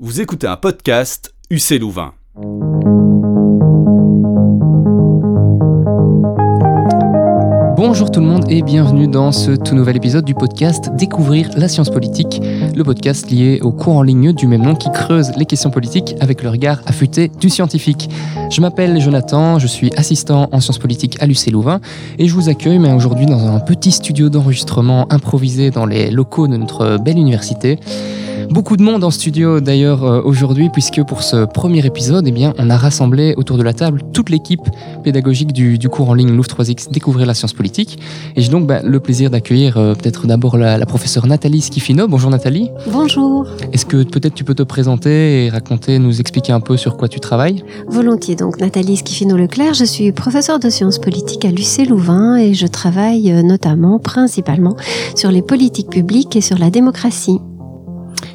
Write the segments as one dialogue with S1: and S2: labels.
S1: Vous écoutez un podcast UC Louvain.
S2: Bonjour tout le monde et bienvenue dans ce tout nouvel épisode du podcast Découvrir la science politique, le podcast lié au cours en ligne du même nom qui creuse les questions politiques avec le regard affûté du scientifique. Je m'appelle Jonathan, je suis assistant en sciences politiques à l'UC Louvain et je vous accueille mais aujourd'hui dans un petit studio d'enregistrement improvisé dans les locaux de notre belle université. Beaucoup de monde en studio d'ailleurs euh, aujourd'hui puisque pour ce premier épisode, eh bien, on a rassemblé autour de la table toute l'équipe pédagogique du, cours en ligne Louvre 3X Découvrir la science politique. Et j'ai donc bah, le plaisir d'accueillir euh, peut-être d'abord la, professeure Nathalie Schifino. Bonjour Nathalie.
S3: Bonjour.
S2: Est-ce que peut-être tu peux te présenter et raconter, nous expliquer un peu sur quoi tu travailles?
S3: Volontiers. Donc Nathalie Schifino-Leclerc, je suis professeure de sciences politiques à l'UC Louvain et je travaille euh, notamment, principalement, sur les politiques publiques et sur la démocratie.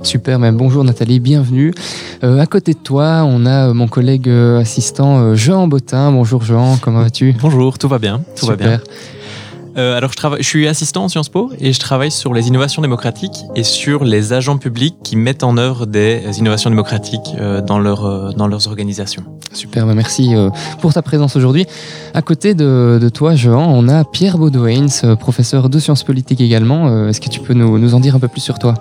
S2: Super, même bonjour Nathalie, bienvenue. Euh, à côté de toi, on a euh, mon collègue euh, assistant Jean Bottin. Bonjour Jean, comment vas-tu?
S4: Bonjour, tout va bien, tout va bien. alors je, travaille, je suis assistant en Sciences Po et je travaille sur les innovations démocratiques et sur les agents publics qui mettent en œuvre des innovations démocratiques dans, leur, dans leurs organisations.
S2: Super, bah, merci pour ta présence aujourd'hui. À côté de, toi, Jean, on a Pierre Baudouin, professeur de sciences politiques également. Est-ce que tu peux nous, nous en dire un peu plus sur toi?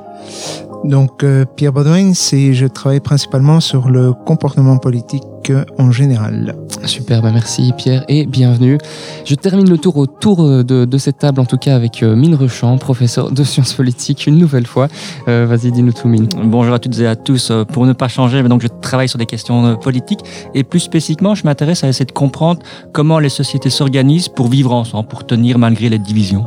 S5: Donc euh, Pierre Baudouin, c'est je travaille principalement sur le comportement politique en général.
S2: Super, bah merci Pierre et bienvenue. Je termine le tour autour euh, de, cette table en tout cas avec euh, Mine Rechamp, professeur de sciences politiques une nouvelle fois. Vas-y, dis-nous tout Mine.
S6: Bonjour à toutes et à tous. Pour ne pas changer, donc je travaille sur des questions politiques et plus spécifiquement, je m'intéresse à essayer de comprendre comment les sociétés s'organisent pour vivre ensemble, pour tenir malgré les divisions.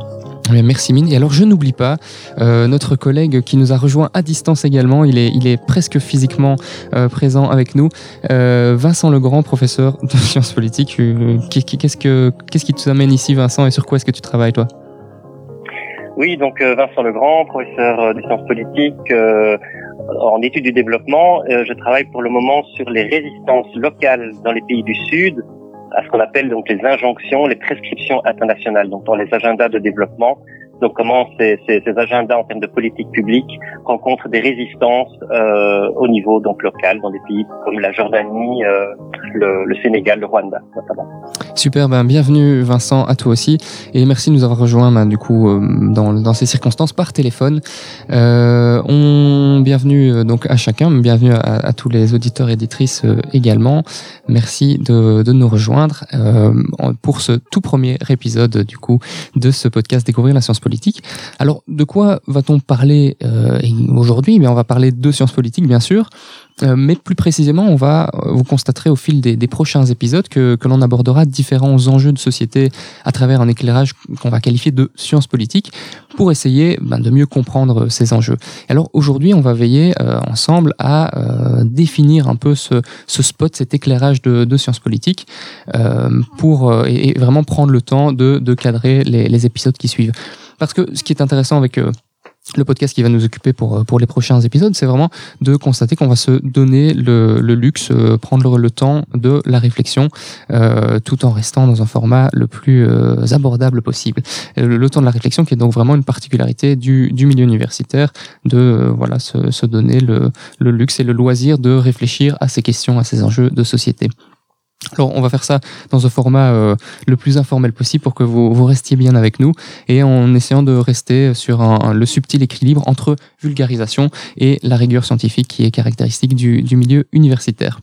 S2: Merci Mine. Et alors je n'oublie pas euh, notre collègue qui nous a rejoint à distance également. Il est, presque physiquement euh, présent avec nous. Euh, Vincent Legrand, professeur de sciences politiques. Qu'est-ce que qu'est-ce qui t'amène ici, Vincent, et sur quoi est-ce que tu travailles toi?
S7: Oui, donc Vincent Legrand, professeur de sciences politiques. en études du développement, je travaille pour le moment sur les résistances locales dans les pays du Sud à ce qu'on appelle donc les injonctions, les prescriptions internationales, donc dans les agendas de développement. Donc comment ces, ces, ces agendas en termes de politique publique rencontrent des résistances euh, au niveau donc local dans des pays comme la Jordanie, euh, le, le, Sénégal, le Rwanda notamment.
S2: Super, ben bienvenue Vincent à toi aussi et merci de nous avoir rejoints ben, du coup euh, dans, dans, ces circonstances par téléphone. Euh, on bienvenue euh, donc à chacun, bienvenue à, à tous les auditeurs et éditrices euh, également. Merci de, de nous rejoindre pour ce tout premier épisode du coup de ce podcast Découvrir la science Alors, de quoi va-t-on parler euh, aujourd'hui? Mais on va parler de sciences politiques, bien sûr, mais plus précisément, on va, euh, vous constaterez au fil des, prochains épisodes que, que l'on abordera différents enjeux de société à travers un éclairage qu'on va qualifier de sciences politiques pour essayer ben, de mieux comprendre ces enjeux. Alors aujourd'hui, on va veiller euh, ensemble à définir un peu ce, ce, spot, cet éclairage de, de sciences politiques pour et, vraiment prendre le temps de, de cadrer les, les épisodes qui suivent. Parce que ce qui est intéressant avec le podcast qui va nous occuper pour, pour les prochains épisodes, c'est vraiment de constater qu'on va se donner le, le luxe, euh, prendre le temps de la réflexion, euh, tout en restant dans un format le plus euh, abordable possible. Le, temps de la réflexion qui est donc vraiment une particularité du, du milieu universitaire, de euh, voilà se, se donner le, le luxe et le loisir de réfléchir à ces questions, à ces enjeux de société. Alors, on va faire ça dans un format euh, le plus informel possible pour que vous, restiez bien avec nous et en essayant de rester sur le subtil équilibre entre vulgarisation et la rigueur scientifique qui est caractéristique du, du milieu universitaire.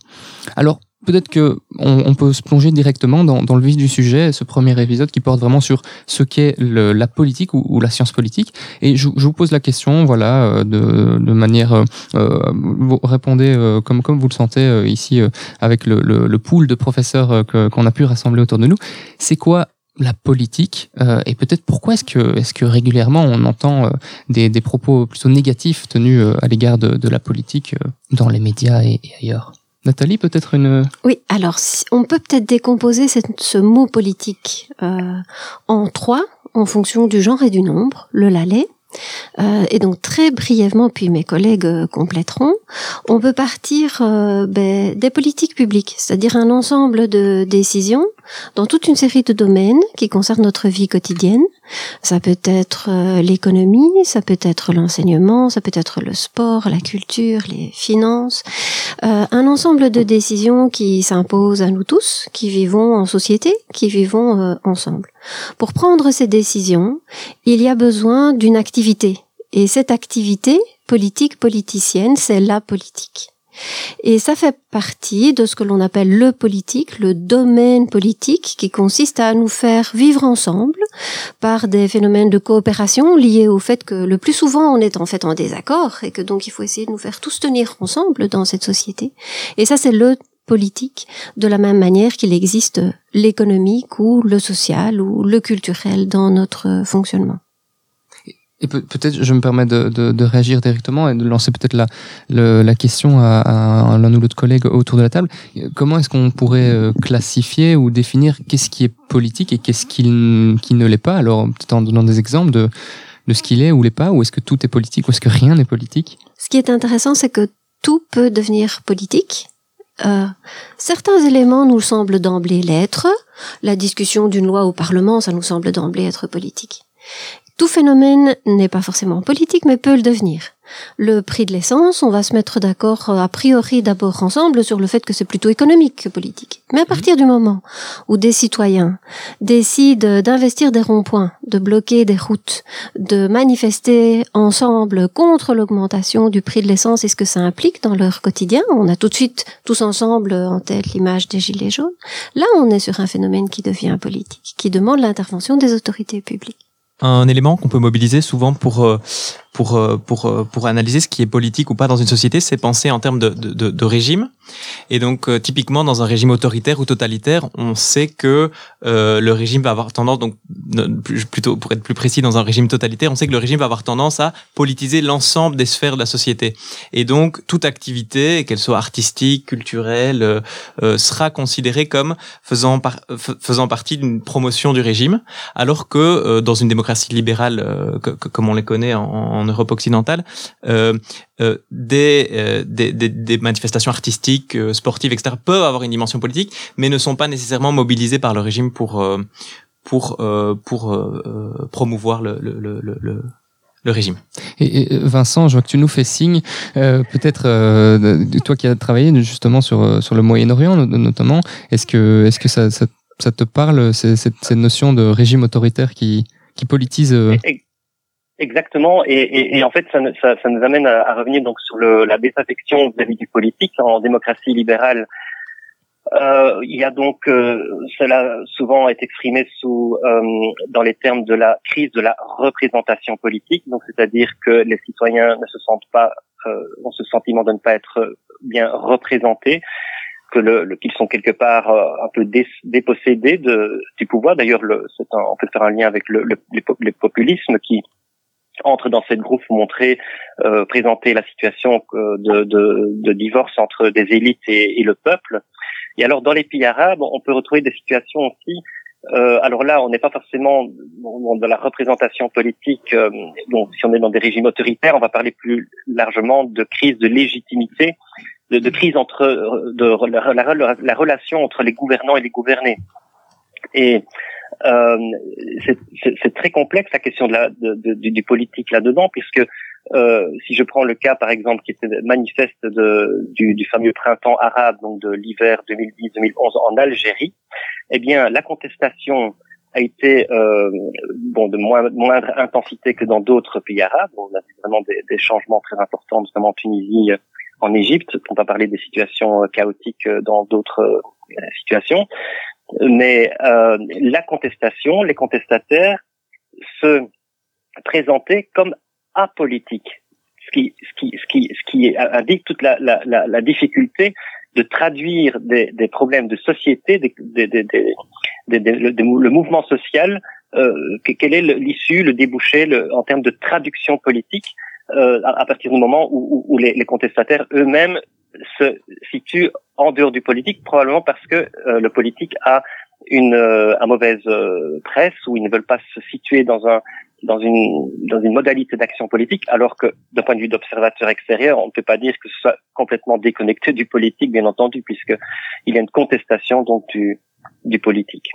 S2: Alors, peut-être que on, peut se plonger directement dans, le vif du sujet, ce premier épisode qui porte vraiment sur ce qu'est la politique ou, la science politique. Et je, vous pose la question, voilà, euh, de, manière, euh, euh, vous répondez comme comme vous le sentez ici avec le, le, pool de professeurs qu'on a pu rassembler autour de nous. C'est quoi la politique et peut-être pourquoi est-ce que est-ce que régulièrement on entend des, des propos plutôt négatifs tenus à l'égard de, de, la politique dans les médias et ailleurs? Nathalie, peut-être une...
S3: Oui, alors on peut peut-être décomposer ce mot politique euh, en trois, en fonction du genre et du nombre. Le lalet, Euh, et donc très brièvement, puis mes collègues euh, compléteront, on peut partir euh, ben, des politiques publiques, c'est-à-dire un ensemble de décisions dans toute une série de domaines qui concernent notre vie quotidienne. Ça peut être l'économie, ça peut être l'enseignement, ça peut être le sport, la culture, les finances. un ensemble de décisions qui s'imposent à nous tous, qui vivons en société, qui vivons ensemble. Pour prendre ces décisions, il y a besoin d'une activité et cette activité politique politicienne, c'est la politique. Et ça fait partie de ce que l'on appelle le politique, le domaine politique, qui consiste à nous faire vivre ensemble par des phénomènes de coopération liés au fait que le plus souvent on est en fait en désaccord et que donc il faut essayer de nous faire tous tenir ensemble dans cette société. Et ça c'est le politique de la même manière qu'il existe l'économique ou le social ou le culturel dans notre fonctionnement.
S2: Et peut-être, je me permets de, réagir directement et de lancer peut-être la, question à, l'un ou l'autre collègue autour de la table. Comment est-ce qu'on pourrait euh, classifier ou définir qu'est-ce qui est politique et qu'est-ce qui, ne l'est pas? Alors, peut-être en donnant des exemples de, de ce qu'il est ou l'est pas, ou est-ce que tout est politique ou est-ce que rien n'est politique?
S3: Ce qui est intéressant, c'est que tout peut devenir politique. Euh, certains éléments nous semblent d'emblée l'être. La discussion d'une loi au Parlement, ça nous semble d'emblée être politique. Tout phénomène n'est pas forcément politique, mais peut le devenir. Le prix de l'essence, on va se mettre d'accord euh, a priori d'abord ensemble sur le fait que c'est plutôt économique que politique. Mais à partir du moment où des citoyens décident d'investir des ronds-points, de bloquer des routes, de manifester ensemble contre l'augmentation du prix de l'essence et ce que ça implique dans leur quotidien, on a tout de suite tous ensemble en tête l'image des gilets jaunes. Là, on est sur un phénomène qui devient politique, qui demande l'intervention des autorités publiques
S4: un élément qu'on peut mobiliser souvent pour euh, pour, euh, pour, euh, pour analyser ce qui est politique ou pas dans une société, c'est penser en termes de, de, de régime. Et donc, euh, typiquement, dans un régime autoritaire ou totalitaire, on sait que euh, le régime va avoir tendance, donc plutôt pour être plus précis, dans un régime totalitaire, on sait que le régime va avoir tendance à politiser l'ensemble des sphères de la société. Et donc, toute activité, qu'elle soit artistique, culturelle, euh, sera considérée comme faisant, faisant partie d'une promotion du régime, alors que dans une démocratie libérale, comme on les connaît en Europe occidentale, euh, euh, des, euh, des, des, des, manifestations artistiques, euh, sportives, etc., peuvent avoir une dimension politique, mais ne sont pas nécessairement mobilisées par le régime pour, euh, pour, pour promouvoir le, le, le, le le régime.
S2: Et, Vincent, je vois que tu nous fais signe, euh, peut-être euh, toi qui as travaillé justement sur sur le Moyen-Orient notamment, est-ce que est-ce que ça, ça, ça, te parle cette, cette notion de régime autoritaire qui qui politise
S7: Exactement, et, et, et, en fait, ça, ça, ça, nous amène à, revenir donc sur le, la désaffection vis-à-vis du politique en démocratie libérale. Euh, il y a donc euh, cela souvent est exprimé sous euh, dans les termes de la crise de la représentation politique, donc c'est-à-dire que les citoyens ne se sentent pas euh, ont ce sentiment de ne pas être bien représentés, que le, qu'ils sont quelque part euh, un peu dépossédés de, du pouvoir. D'ailleurs, on peut faire un lien avec le, le, les populismes qui entre dans cette groupe montrer, euh, présenter la situation euh, de, de, de, divorce entre des élites et, et, le peuple. Et alors dans les pays arabes, on peut retrouver des situations aussi. Euh, alors là, on n'est pas forcément dans la représentation politique. Euh, donc, si on est dans des régimes autoritaires, on va parler plus largement de crise de légitimité, de, de crise entre de, la, la, la relation entre les gouvernants et les gouvernés. Et euh, c'est très complexe la question de la, de, de, du politique là-dedans, puisque euh, si je prends le cas, par exemple, qui était manifeste de, du, du fameux printemps arabe, donc de l'hiver 2010-2011 en Algérie, eh bien, la contestation a été euh, bon de moindre intensité que dans d'autres pays arabes. On a vu vraiment des, des, changements très importants, notamment en Tunisie, en Égypte, pour pas parler des situations chaotiques dans d'autres situations mais euh, la contestation, les contestataires se présentaient comme apolitiques, ce qui, ce qui, ce qui, ce qui indique toute la, la, la, la difficulté de traduire des, des, problèmes de société, des, des, le, le, mouvement social, euh, quel est l'issue, le débouché le, en termes de traduction politique euh, à, partir du moment où, où, les, les contestataires eux-mêmes se situe en dehors du politique, probablement parce que euh, le politique a une, euh, mauvaise euh, presse ou ils ne veulent pas se situer dans un dans une dans une modalité d'action politique, alors que d'un point de vue d'observateur extérieur, on ne peut pas dire que ce soit complètement déconnecté du politique, bien entendu, puisque il y a une contestation donc du du politique.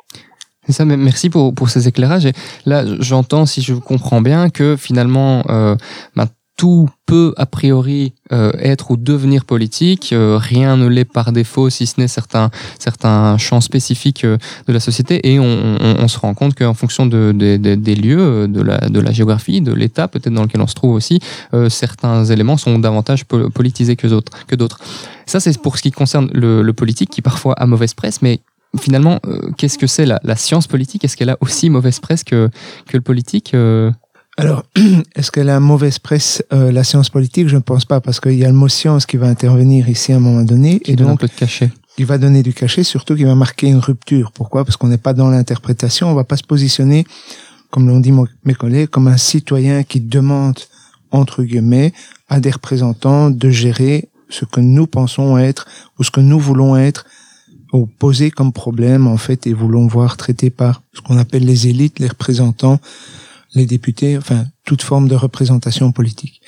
S2: C'est ça, merci pour, pour ces éclairages. Et là, j'entends, si je comprends bien, que finalement, euh, ben, tout peut a priori euh, être ou devenir politique. Euh, rien ne l'est par défaut, si ce n'est certains, certains champs spécifiques euh, de la société. Et on, on, on se rend compte qu'en fonction de, de, de, des lieux, de la, de la géographie, de l'état peut-être dans lequel on se trouve aussi, euh, certains éléments sont davantage politisés que d'autres. Que. Ça, c'est pour ce qui concerne le, le politique, qui parfois a mauvaise presse, mais finalement, euh, qu'est-ce que c'est la, la, science politique? Est-ce qu'elle a aussi mauvaise presse que, que le politique euh?
S5: Alors, est-ce qu'elle a mauvaise presse, euh, la science politique? Je ne pense pas, parce qu'il y a le mot science qui va intervenir ici à un moment donné.
S2: Qui et donc, un peu de cachet.
S5: Il va donner du cachet, surtout qu'il va marquer une rupture. Pourquoi? Parce qu'on n'est pas dans l'interprétation, on va pas se positionner, comme l'ont dit mes collègues, comme un citoyen qui demande, entre guillemets, à des représentants de gérer ce que nous pensons être ou ce que nous voulons être ou poser comme problème en fait et voulons voir traité par ce qu'on appelle les élites, les représentants les députés, enfin toute forme de représentation politique.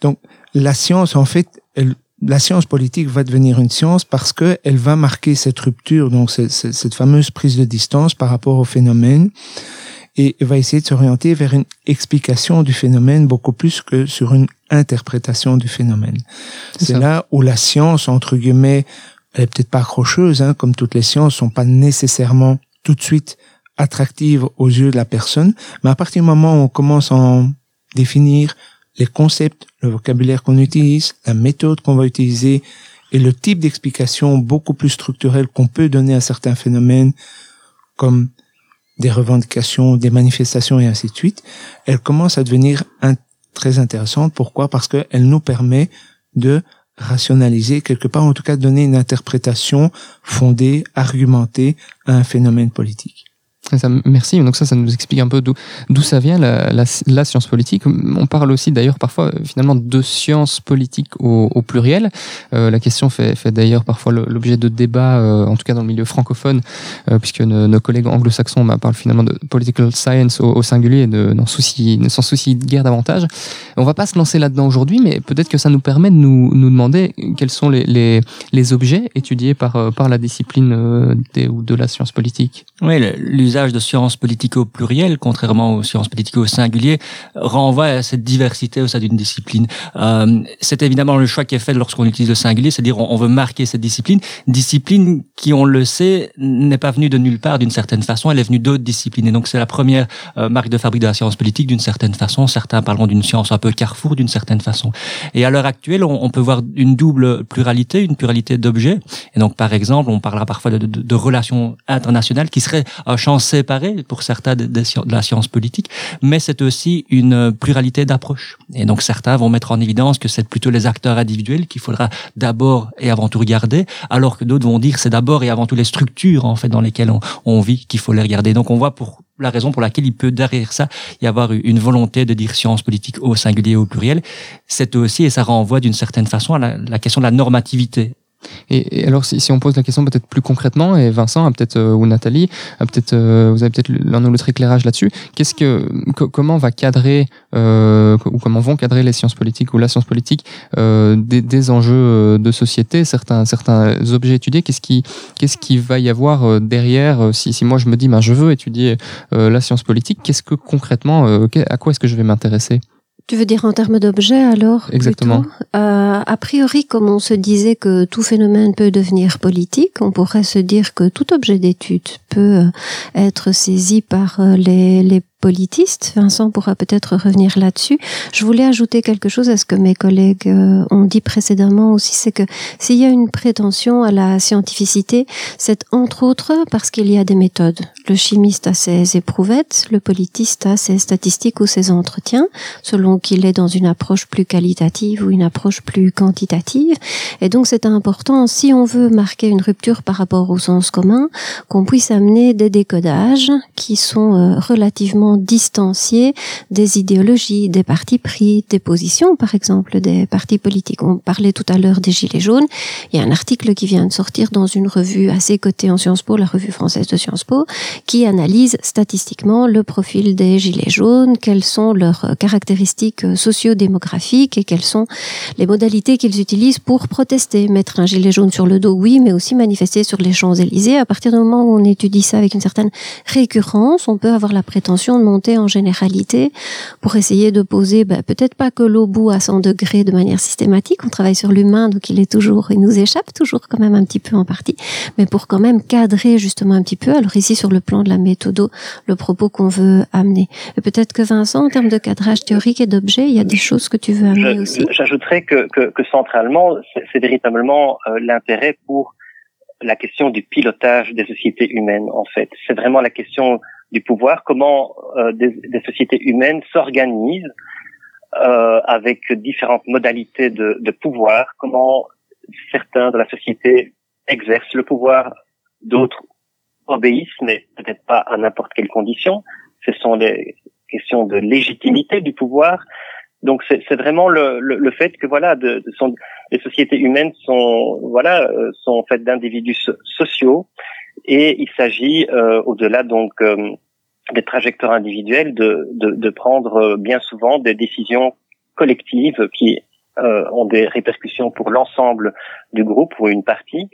S5: Donc la science, en fait, elle, la science politique va devenir une science parce que elle va marquer cette rupture, donc cette, cette fameuse prise de distance par rapport au phénomène, et va essayer de s'orienter vers une explication du phénomène beaucoup plus que sur une interprétation du phénomène. C'est là où la science, entre guillemets, elle est peut-être pas accrocheuse, hein, comme toutes les sciences, sont pas nécessairement tout de suite attractive aux yeux de la personne, mais à partir du moment où on commence à en définir les concepts, le vocabulaire qu'on utilise, la méthode qu'on va utiliser et le type d'explication beaucoup plus structurelle qu'on peut donner à certains phénomènes comme des revendications, des manifestations et ainsi de suite, elle commence à devenir très intéressante. Pourquoi? Parce qu'elle nous permet de rationaliser, quelque part en tout cas donner une interprétation fondée, argumentée à un phénomène politique.
S2: Merci. Donc ça, ça nous explique un peu d'où ça vient la, science politique. On parle aussi d'ailleurs parfois finalement de science politique au, pluriel. Euh, la question fait, fait d'ailleurs parfois l'objet de débats, euh, en tout cas dans le milieu francophone, euh, puisque nos, collègues anglo-saxons bah, parlent finalement de political science au, singulier, de n'en souci, ne s'en soucie guère davantage. On va pas se lancer là-dedans aujourd'hui, mais peut-être que ça nous permet de nous, demander quels sont les, les, objets étudiés par, euh, par la discipline euh, ou de la science politique.
S6: Oui, l'usage de sciences politiques au pluriel, contrairement aux sciences politiques au singulier, renvoie à cette diversité au sein d'une discipline. Euh, c'est évidemment le choix qui est fait lorsqu'on utilise le singulier, c'est-à-dire on, veut marquer cette discipline, discipline qui, on le sait, n'est pas venue de nulle part d'une certaine façon, elle est venue d'autres disciplines. Et donc c'est la première euh, marque de fabrique de la science politique d'une certaine façon. Certains parleront d'une science un peu carrefour d'une certaine façon. Et à l'heure actuelle, on, peut voir une double pluralité, une pluralité d'objets. Et donc par exemple, on parlera parfois de, de relations internationales qui seraient un champ séparé pour certains de, la science politique, mais c'est aussi une pluralité d'approches. Et donc certains vont mettre en évidence que c'est plutôt les acteurs individuels qu'il faudra d'abord et avant tout regarder, alors que d'autres vont dire c'est d'abord et avant tout les structures en fait dans lesquelles on, vit qu'il faut les regarder. Donc on voit pour la raison pour laquelle il peut derrière ça y avoir une volonté de dire science politique au singulier au pluriel. C'est aussi, et ça renvoie d'une certaine façon à la question de la normativité
S2: et, et, alors, si, on pose la question peut-être plus concrètement, et Vincent, peut-être euh, ou Nathalie, peut-être euh, vous avez peut-être l'un ou l'autre éclairage là-dessus. Qu'est-ce que, comment va cadrer euh, ou comment vont cadrer les sciences politiques ou la science politique des, enjeux de société, certains certains objets étudiés. Qu'est-ce qui qu'est-ce qui va y avoir derrière si, si moi je me dis, ben je veux étudier la science politique, qu'est-ce que concrètement, à quoi est-ce que je vais m'intéresser?
S3: Tu veux dire en termes d'objets alors
S2: Exactement.
S3: Euh, a priori, comme on se disait que tout phénomène peut devenir politique, on pourrait se dire que tout objet d'étude peut être saisi par les, les politiste. Vincent pourra peut-être revenir là-dessus. Je voulais ajouter quelque chose à ce que mes collègues euh, ont dit précédemment aussi, c'est que s'il y a une prétention à la scientificité, c'est entre autres parce qu'il y a des méthodes. Le chimiste a ses éprouvettes, le politiste a ses statistiques ou ses entretiens, selon qu'il est dans une approche plus qualitative ou une approche plus quantitative. Et donc c'est important, si on veut marquer une rupture par rapport au sens commun, qu'on puisse amener des décodages qui sont euh, relativement distancier des idéologies, des partis pris, des positions, par exemple, des partis politiques. On parlait tout à l'heure des Gilets jaunes. Il y a un article qui vient de sortir dans une revue assez cotée en Sciences Po, la revue française de Sciences Po, qui analyse statistiquement le profil des Gilets jaunes, quelles sont leurs caractéristiques socio-démographiques et quelles sont les modalités qu'ils utilisent pour protester. Mettre un gilet jaune sur le dos, oui, mais aussi manifester sur les Champs-Élysées. À partir du moment où on étudie ça avec une certaine récurrence, on peut avoir la prétention de monter en généralité pour essayer de poser, ben, peut-être pas que l'eau bout à 100 degrés de manière systématique. On travaille sur l'humain, donc il est toujours, il nous échappe toujours quand même un petit peu en partie, mais pour quand même cadrer justement un petit peu. Alors ici, sur le plan de la méthode, le propos qu'on veut amener. Peut-être que Vincent, en termes de cadrage théorique et d'objet, il y a des choses que tu veux amener aussi?
S7: J'ajouterais que, que, que, centralement, c'est véritablement euh, l'intérêt pour la question du pilotage des sociétés humaines, en fait. C'est vraiment la question du pouvoir, comment euh, des, des, sociétés humaines s'organisent euh, avec différentes modalités de, de, pouvoir, comment certains de la société exercent le pouvoir, d'autres obéissent, mais peut-être pas à n'importe quelle condition. Ce sont les questions de légitimité du pouvoir. Donc c'est vraiment le, le, le, fait que voilà, de, de son, les sociétés humaines sont voilà euh, sont faites d'individus sociaux et il s'agit euh, au-delà donc euh, des trajectoires individuelles de, de, de, prendre bien souvent des décisions collectives qui ont des répercussions pour l'ensemble du groupe ou une partie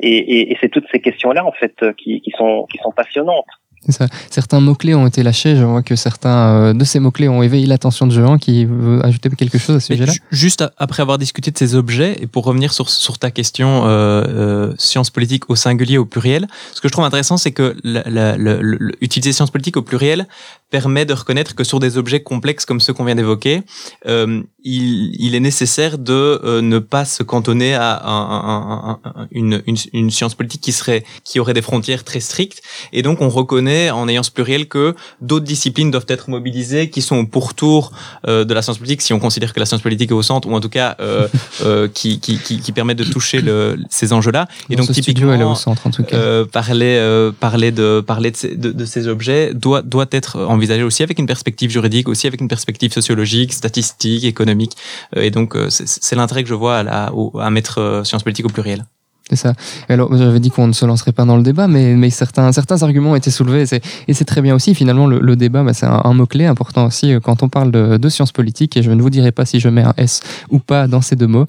S7: et, et, et c'est toutes ces questions-là en fait qui, qui, sont qui sont passionnantes.
S2: Ça. Certains mots-clés ont été lâchés. Je vois que certains euh, de ces mots-clés ont éveillé l'attention de Jean qui veut ajouter quelque chose à ce sujet-là.
S4: Juste après avoir discuté de ces objets, et pour revenir sur, sur ta question euh, euh, sciences politiques au singulier, au pluriel, ce que je trouve intéressant, c'est que la, la, la, utiliser sciences politiques au pluriel permet de reconnaître que sur des objets complexes comme ceux qu'on vient d'évoquer, euh, il, il, est nécessaire de euh, ne pas se cantonner à un, un, un, une, une, une, science politique qui serait qui aurait des frontières très strictes. Et donc on reconnaît en ayant ce pluriel que d'autres disciplines doivent être mobilisées, qui sont au pourtour euh, de la science politique, si on considère que la science politique est au centre, ou en tout cas euh, euh, qui, qui, qui, qui, permettent de toucher le, ces enjeux-là.
S2: Et donc typiquement, elle est au centre en tout cas.
S4: Parler parler de parler de ces, de, de ces objets doit doit être envisager aussi avec une perspective juridique, aussi avec une perspective sociologique, statistique, économique. Et donc, c'est l'intérêt que je vois à, à mettre sciences politiques au pluriel.
S2: C'est ça. Alors, j'avais dit qu'on ne se lancerait pas dans le débat, mais, certains, certains arguments ont été soulevés, et c'est très bien aussi. Finalement, le, débat, bah, c'est un, mot-clé important aussi euh, quand on parle de, de, sciences politiques, et je ne vous dirai pas si je mets un S ou pas dans ces deux mots.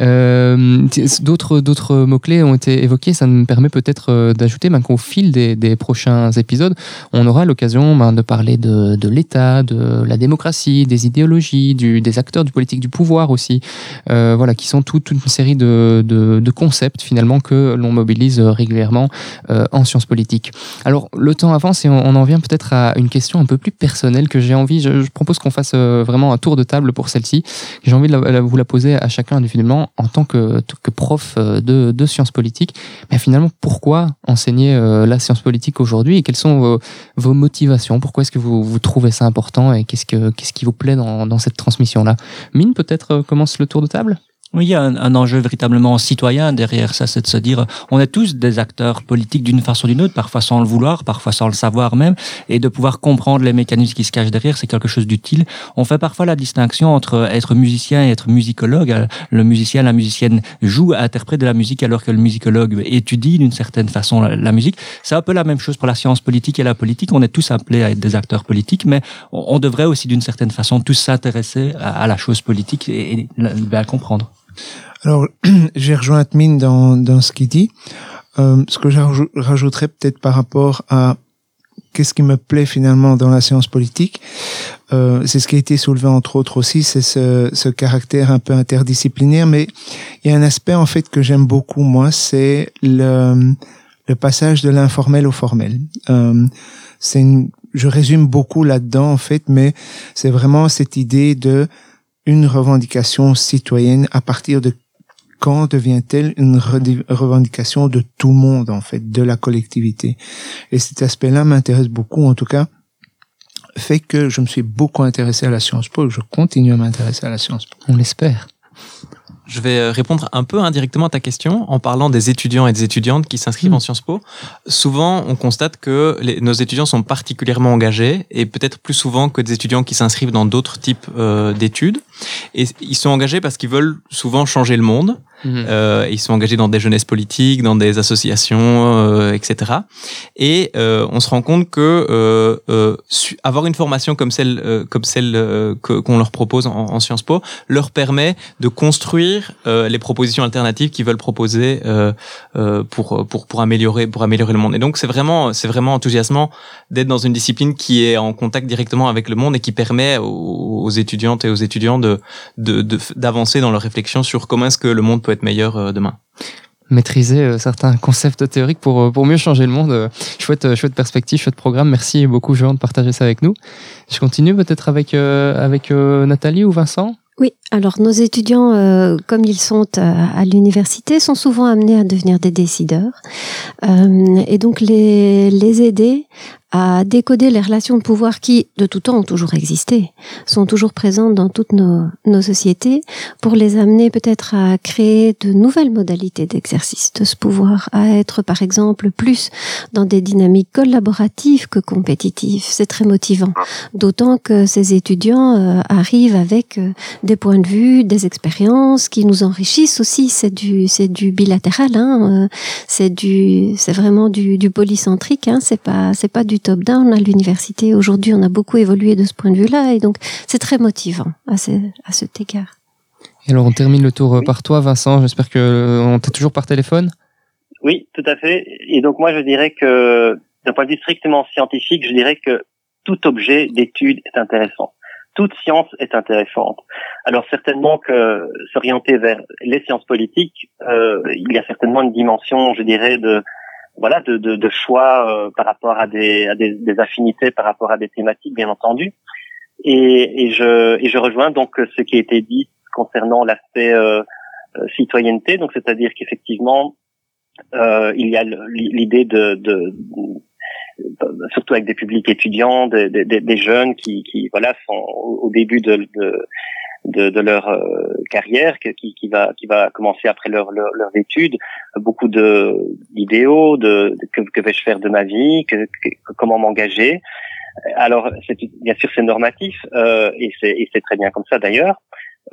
S2: Euh, D'autres mots-clés ont été évoqués, ça me permet peut-être euh, d'ajouter ben, qu'au fil des, prochains épisodes, on aura l'occasion ben, de parler de, l'État, de la démocratie, des idéologies, des acteurs du politique, du pouvoir aussi, voilà, qui sont toute, toute une série de, de concepts, finalement, que l'on mobilise euh, régulièrement euh, en sciences politiques. Alors le temps avance et on, en vient peut-être à une question un peu plus personnelle que j'ai envie, je, propose qu'on fasse euh, vraiment un tour de table pour celle-ci. J'ai envie de vous la poser à chacun individuellement en tant que, prof de, sciences politiques. Mais finalement, pourquoi enseigner la science politique aujourd'hui et quelles sont vos, motivations? Pourquoi est-ce que vous, vous trouvez ça important et qu'est-ce, que, qu'est-ce qui vous plaît dans cette transmission-là? Mine, peut-être commence le tour de table
S6: oui, il y a un, enjeu véritablement citoyen derrière ça, c'est de se dire, on est tous des acteurs politiques d'une façon ou d'une autre, parfois sans le vouloir, parfois sans le savoir même, et de pouvoir comprendre les mécanismes qui se cachent derrière, c'est quelque chose d'utile. On fait parfois la distinction entre être musicien et être musicologue. Le musicien, la musicienne joue, interprète de la musique, alors que le musicologue étudie d'une certaine façon la, musique. C'est un peu la même chose pour la science politique et la politique. On est tous appelés à être des acteurs politiques, mais on, devrait aussi d'une certaine façon tous s'intéresser à, la chose politique et, et la comprendre.
S5: Alors, j'ai rejoint Mine dans, dans ce qu'il dit. Euh, ce que je rajouterais peut-être par rapport à qu'est-ce qui me plaît finalement dans la science politique, euh, c'est ce qui a été soulevé entre autres aussi, c'est ce, ce, caractère un peu interdisciplinaire. Mais il y a un aspect en fait que j'aime beaucoup moi, c'est le, le passage de l'informel au formel. Euh, c'est je résume beaucoup là-dedans en fait, mais c'est vraiment cette idée de une revendication citoyenne à partir de quand devient-elle une revendication de tout le monde, en fait, de la collectivité Et cet aspect-là m'intéresse beaucoup, en tout cas, fait que je me suis beaucoup intéressé à la Science Po, je continue à m'intéresser à la Science Po.
S2: On l'espère.
S4: Je vais euh, répondre un peu indirectement à ta question en parlant des étudiants et des étudiantes qui s'inscrivent en Sciences Po. Souvent, on constate que nos étudiants sont particulièrement engagés et peut-être plus souvent que des étudiants qui s'inscrivent dans d'autres types euh, d'études. Et ils sont engagés parce qu'ils veulent souvent changer le monde. Mhm. Euh, ils sont engagés dans des jeunesses politiques, dans des associations, euh, etc. Et euh, on se rend compte que euh, euh avoir une formation comme celle, comme celle qu'on leur propose en, en, Sciences Po leur permet de construire les propositions alternatives qu'ils veulent proposer pour pour pour améliorer pour améliorer le monde. Et donc c'est vraiment c'est vraiment enthousiasmant d'être dans une discipline qui est en contact directement avec le monde et qui permet aux, aux étudiantes et aux étudiants de d'avancer de, dans leur réflexion sur comment est-ce que le monde être meilleur euh, demain
S2: maîtriser euh, certains concepts théoriques pour, euh, pour mieux changer le monde. Chouette, chouette perspective, chouette programme. Merci beaucoup, Jean, de partager ça avec nous. Je continue peut-être avec, avec Nathalie ou Vincent
S3: oui, alors nos étudiants, comme ils sont à l'université, sont souvent amenés à devenir des décideurs. et donc les, les aider à décoder les relations de pouvoir qui, de tout temps, ont toujours existé, sont toujours présentes dans toutes nos, nos sociétés, pour les amener peut-être à créer de nouvelles modalités d'exercice de ce pouvoir, à être, par exemple, plus dans des dynamiques collaboratives que compétitives. C'est très motivant. D'autant que ces étudiants euh, arrivent avec euh, des points de vue, des expériences qui nous enrichissent aussi. C'est du, c'est du bilatéral, hein, euh, c'est du, c'est vraiment du, du polycentrique, hein, c'est pas, c'est pas du top-down à l'université. Aujourd'hui, on a beaucoup évolué de ce point de vue-là et donc c'est très motivant à, ce, à cet égard.
S2: Et alors, on termine le tour par toi, Vincent. J'espère que euh, on t'a toujours par téléphone.
S7: Oui, tout à fait. Et donc moi, je dirais que d'un point de vue strictement scientifique, je dirais que tout objet d'étude est intéressant. Toute science est intéressante. Alors certainement que s'orienter vers les sciences politiques, euh, il y a certainement une dimension, je dirais, de voilà de, de, de choix euh, par rapport à, des, à des, des, affinités par rapport à des thématiques bien entendu. Et, et je et je rejoins donc ce qui a été dit concernant l'aspect euh, euh citoyenneté. Donc c'est-à-dire qu'effectivement euh, il y a l'idée de, de, surtout avec des publics étudiants des, des, des jeunes qui, qui voilà sont au début de, de de, de leur euh, carrière qui, qui, va qui va commencer après leur, leur, leurs études. Beaucoup de d'idéaux de, que, que vais-je faire de ma vie que, comment m'engager. Alors bien sûr c'est normatif euh, et c'est très bien comme ça d'ailleurs.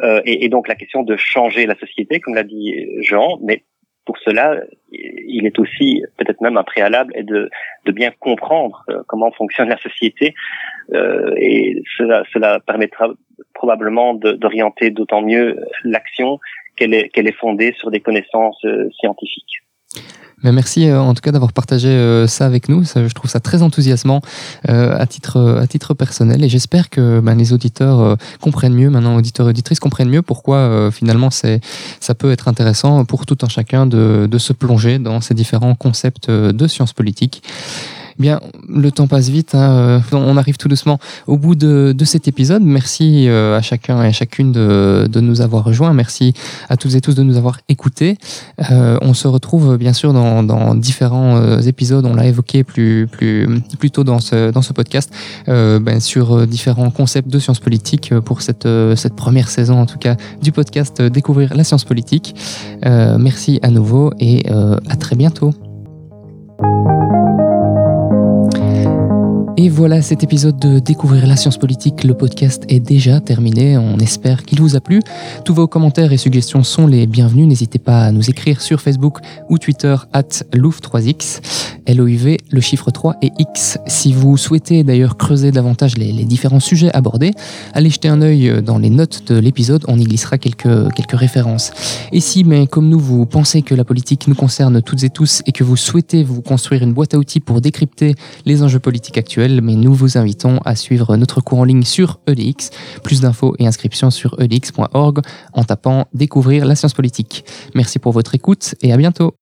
S7: Euh, et, et, donc la question de changer la société comme l'a dit Jean mais pour cela, il est aussi peut-être même un préalable de, de bien comprendre euh, comment fonctionne la société euh, et cela, cela permettra probablement d'orienter d'autant mieux l'action qu'elle est, qu'elle est fondée sur des connaissances euh, scientifiques.
S2: Mais merci euh, en tout cas d'avoir partagé euh, ça avec nous. je trouve ça très enthousiasmant à titre à titre personnel et j'espère que ben, les auditeurs comprennent mieux maintenant auditeurs et auditrices comprennent mieux pourquoi finalement c'est ça peut être intéressant pour tout un chacun de, de se plonger dans ces différents concepts de sciences politiques. Bien, le temps passe vite. Hein, euh, on arrive tout doucement au bout de, de cet épisode. Merci euh, à chacun et à chacune de, de, nous avoir rejoints. Merci à toutes et tous de nous avoir écoutés. Euh, on se retrouve bien sûr dans, dans différents épisodes. On l'a évoqué plus, plus, plus tôt dans ce, dans ce podcast ben, sur différents concepts de sciences politiques pour cette, cette première saison en tout cas du podcast Découvrir la science politique. merci à nouveau et à très bientôt. Et voilà, cet épisode de Découvrir la science politique, le podcast est déjà terminé. On espère qu'il vous a plu. Tous vos commentaires et suggestions sont les bienvenus. N'hésitez pas à nous écrire sur Facebook ou Twitter at LOUV3X, LOIV, le chiffre 3 et X. Si vous souhaitez d'ailleurs creuser davantage les, différents sujets abordés, allez jeter un œil dans les notes de l'épisode, on y glissera quelques, quelques références. Et si, mais comme nous, vous pensez que la politique nous concerne toutes et tous et que vous souhaitez vous construire une boîte à outils pour décrypter les enjeux politiques actuels, mais nous vous invitons à suivre notre cours en ligne sur EDX. Plus d'infos et inscriptions sur edx.org en tapant Découvrir la science politique. Merci pour votre écoute et à bientôt.